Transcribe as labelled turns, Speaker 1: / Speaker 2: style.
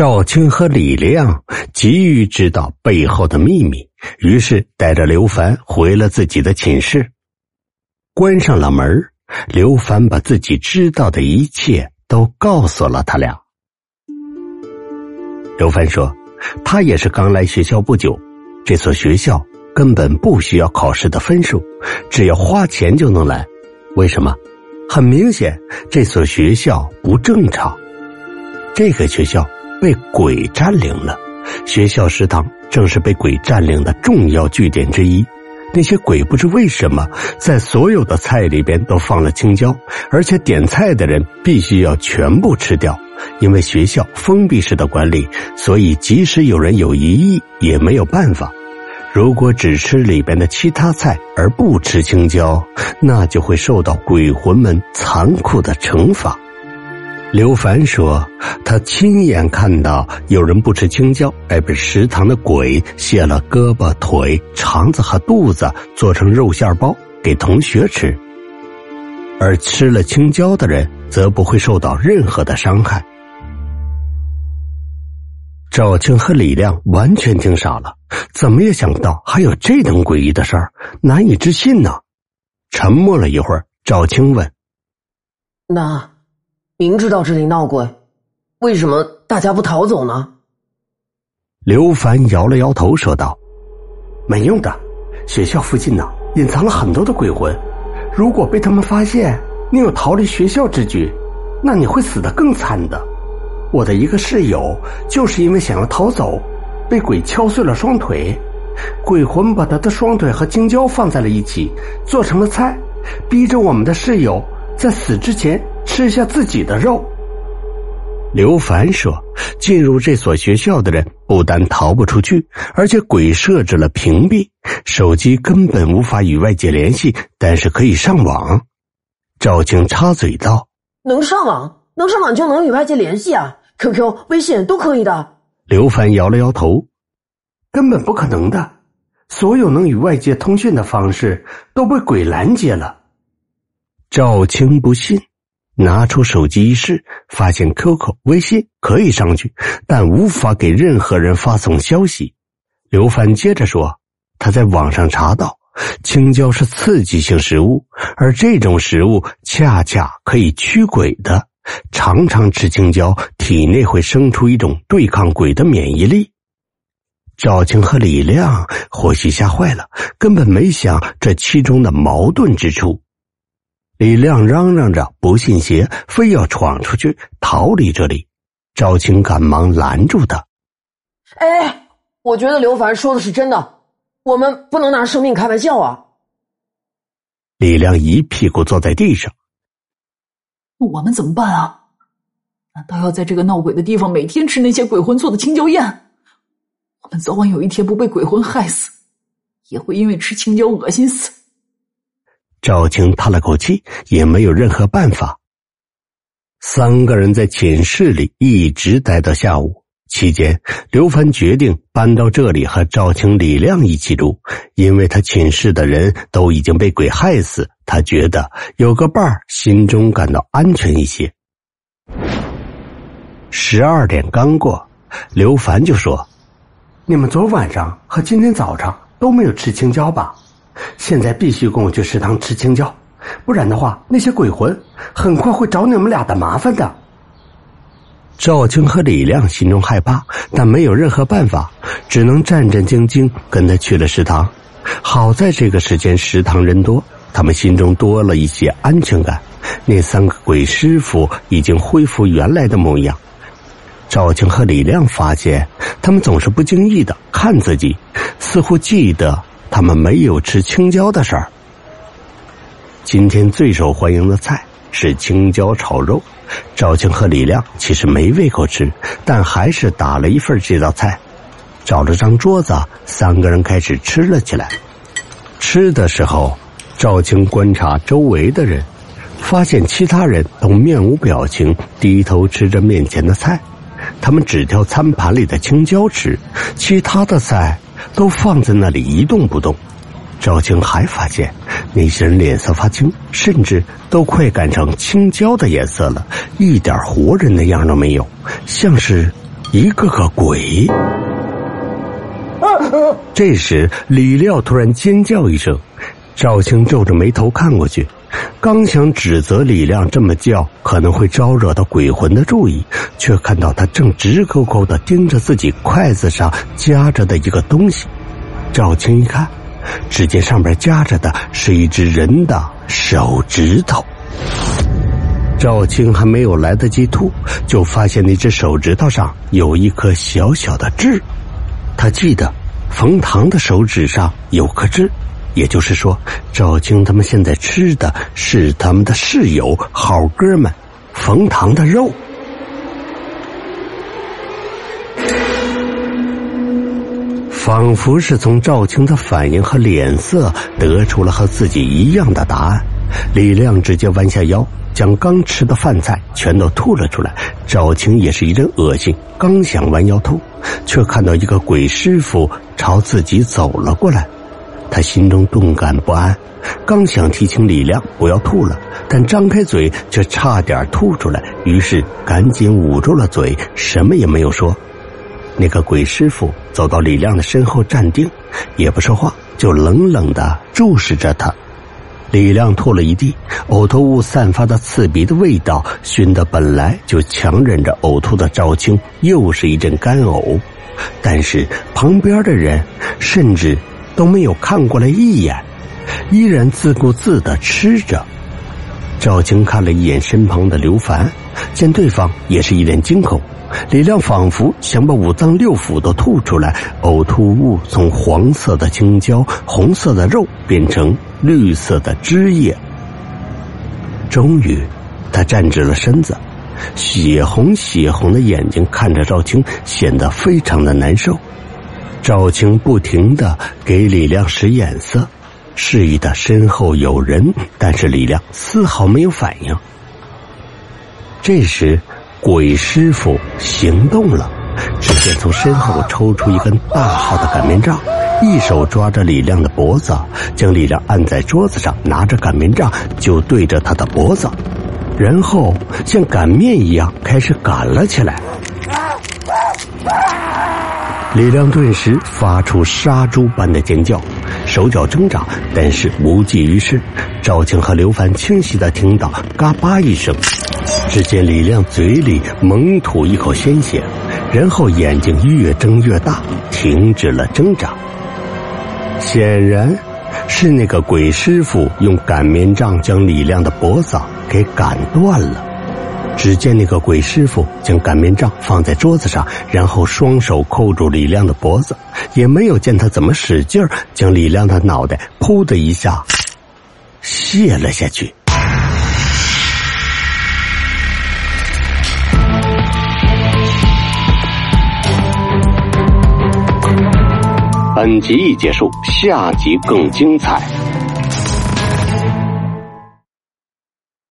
Speaker 1: 赵青和李亮急于知道背后的秘密，于是带着刘凡回了自己的寝室，关上了门。刘凡把自己知道的一切都告诉了他俩。刘凡说：“他也是刚来学校不久，这所学校根本不需要考试的分数，只要花钱就能来。为什么？很明显，这所学校不正常。这个学校。”被鬼占领了，学校食堂正是被鬼占领的重要据点之一。那些鬼不知为什么在所有的菜里边都放了青椒，而且点菜的人必须要全部吃掉。因为学校封闭式的管理，所以即使有人有疑义也没有办法。如果只吃里边的其他菜而不吃青椒，那就会受到鬼魂们残酷的惩罚。刘凡说：“他亲眼看到有人不吃青椒，而被食堂的鬼卸了胳膊、腿、肠子和肚子，做成肉馅包给同学吃。而吃了青椒的人，则不会受到任何的伤害。”赵青和李亮完全听傻了，怎么也想不到还有这等诡异的事儿，难以置信呢。沉默了一会儿，赵青问：“
Speaker 2: 那？”明知道这里闹鬼，为什么大家不逃走呢？
Speaker 1: 刘凡摇了摇头，说道：“没用的，学校附近呢隐藏了很多的鬼魂，如果被他们发现你有逃离学校之举，那你会死得更惨的。我的一个室友就是因为想要逃走，被鬼敲碎了双腿，鬼魂把他的双腿和青椒放在了一起，做成了菜，逼着我们的室友在死之前。”吃下自己的肉。刘凡说：“进入这所学校的人不但逃不出去，而且鬼设置了屏蔽，手机根本无法与外界联系，但是可以上网。”赵青插嘴道：“
Speaker 2: 能上网，能上网就能与外界联系啊！QQ、微信都可以的。”
Speaker 1: 刘凡摇了摇头：“根本不可能的，所有能与外界通讯的方式都被鬼拦截了。”赵青不信。拿出手机一试，发现 QQ、微信可以上去，但无法给任何人发送消息。刘凡接着说：“他在网上查到，青椒是刺激性食物，而这种食物恰恰可以驱鬼的。常常吃青椒，体内会生出一种对抗鬼的免疫力。”赵青和李亮或许吓坏了，根本没想这其中的矛盾之处。李亮嚷嚷着不信邪，非要闯出去逃离这里。赵青赶忙拦住他：“
Speaker 2: 哎，我觉得刘凡说的是真的，我们不能拿生命开玩笑啊！”
Speaker 1: 李亮一屁股坐在地上：“
Speaker 3: 我们怎么办啊？难道要在这个闹鬼的地方每天吃那些鬼魂做的青椒宴？我们早晚有一天不被鬼魂害死，也会因为吃青椒恶心死。”
Speaker 1: 赵青叹了口气，也没有任何办法。三个人在寝室里一直待到下午。期间，刘凡决定搬到这里和赵青、李亮一起住，因为他寝室的人都已经被鬼害死，他觉得有个伴儿，心中感到安全一些。十二点刚过，刘凡就说：“你们昨晚上和今天早上都没有吃青椒吧？”现在必须跟我去食堂吃青椒，不然的话，那些鬼魂很快会找你们俩的麻烦的。赵青和李亮心中害怕，但没有任何办法，只能战战兢兢跟他去了食堂。好在这个时间食堂人多，他们心中多了一些安全感。那三个鬼师傅已经恢复原来的模样。赵青和李亮发现，他们总是不经意的看自己，似乎记得。他们没有吃青椒的事儿。今天最受欢迎的菜是青椒炒肉。赵青和李亮其实没胃口吃，但还是打了一份这道菜。找了张桌子，三个人开始吃了起来。吃的时候，赵青观察周围的人，发现其他人都面无表情，低头吃着面前的菜。他们只挑餐盘里的青椒吃，其他的菜。都放在那里一动不动。赵青还发现那些人脸色发青，甚至都快改成青椒的颜色了，一点活人的样都没有，像是一个个鬼。这时，李廖突然尖叫一声，赵青皱着眉头看过去，刚想指责李亮这么叫可能会招惹到鬼魂的注意，却看到他正直勾勾的盯着自己筷子上夹着的一个东西。赵青一看，只见上面夹着的是一只人的手指头。赵青还没有来得及吐，就发现那只手指头上有一颗小小的痣。他记得冯唐的手指上有颗痣，也就是说，赵青他们现在吃的是他们的室友、好哥们冯唐的肉。仿佛是从赵青的反应和脸色得出了和自己一样的答案，李亮直接弯下腰，将刚吃的饭菜全都吐了出来。赵青也是一阵恶心，刚想弯腰吐，却看到一个鬼师傅朝自己走了过来，他心中顿感不安，刚想提醒李亮不要吐了，但张开嘴却差点吐出来，于是赶紧捂住了嘴，什么也没有说。那个鬼师傅走到李亮的身后站定，也不说话，就冷冷的注视着他。李亮吐了一地，呕吐物散发的刺鼻的味道，熏得本来就强忍着呕吐的赵青又是一阵干呕。但是旁边的人甚至都没有看过来一眼，依然自顾自的吃着。赵青看了一眼身旁的刘凡，见对方也是一脸惊恐。李亮仿佛想把五脏六腑都吐出来，呕吐物从黄色的青椒、红色的肉变成绿色的汁液。终于，他站直了身子，血红血红的眼睛看着赵青，显得非常的难受。赵青不停的给李亮使眼色，示意他身后有人，但是李亮丝毫没有反应。这时。鬼师傅行动了，只见从身后抽出一根大号的擀面杖，一手抓着李亮的脖子，将李亮按在桌子上，拿着擀面杖就对着他的脖子，然后像擀面一样开始擀了起来。李亮顿时发出杀猪般的尖叫，手脚挣扎，但是无济于事。赵庆和刘凡清晰的听到“嘎巴”一声。只见李亮嘴里猛吐一口鲜血，然后眼睛越睁越大，停止了挣扎。显然，是那个鬼师傅用擀面杖将李亮的脖子给擀断了。只见那个鬼师傅将擀面杖放在桌子上，然后双手扣住李亮的脖子，也没有见他怎么使劲儿，将李亮的脑袋“噗”的一下卸了下去。本集已结束，下集更精彩。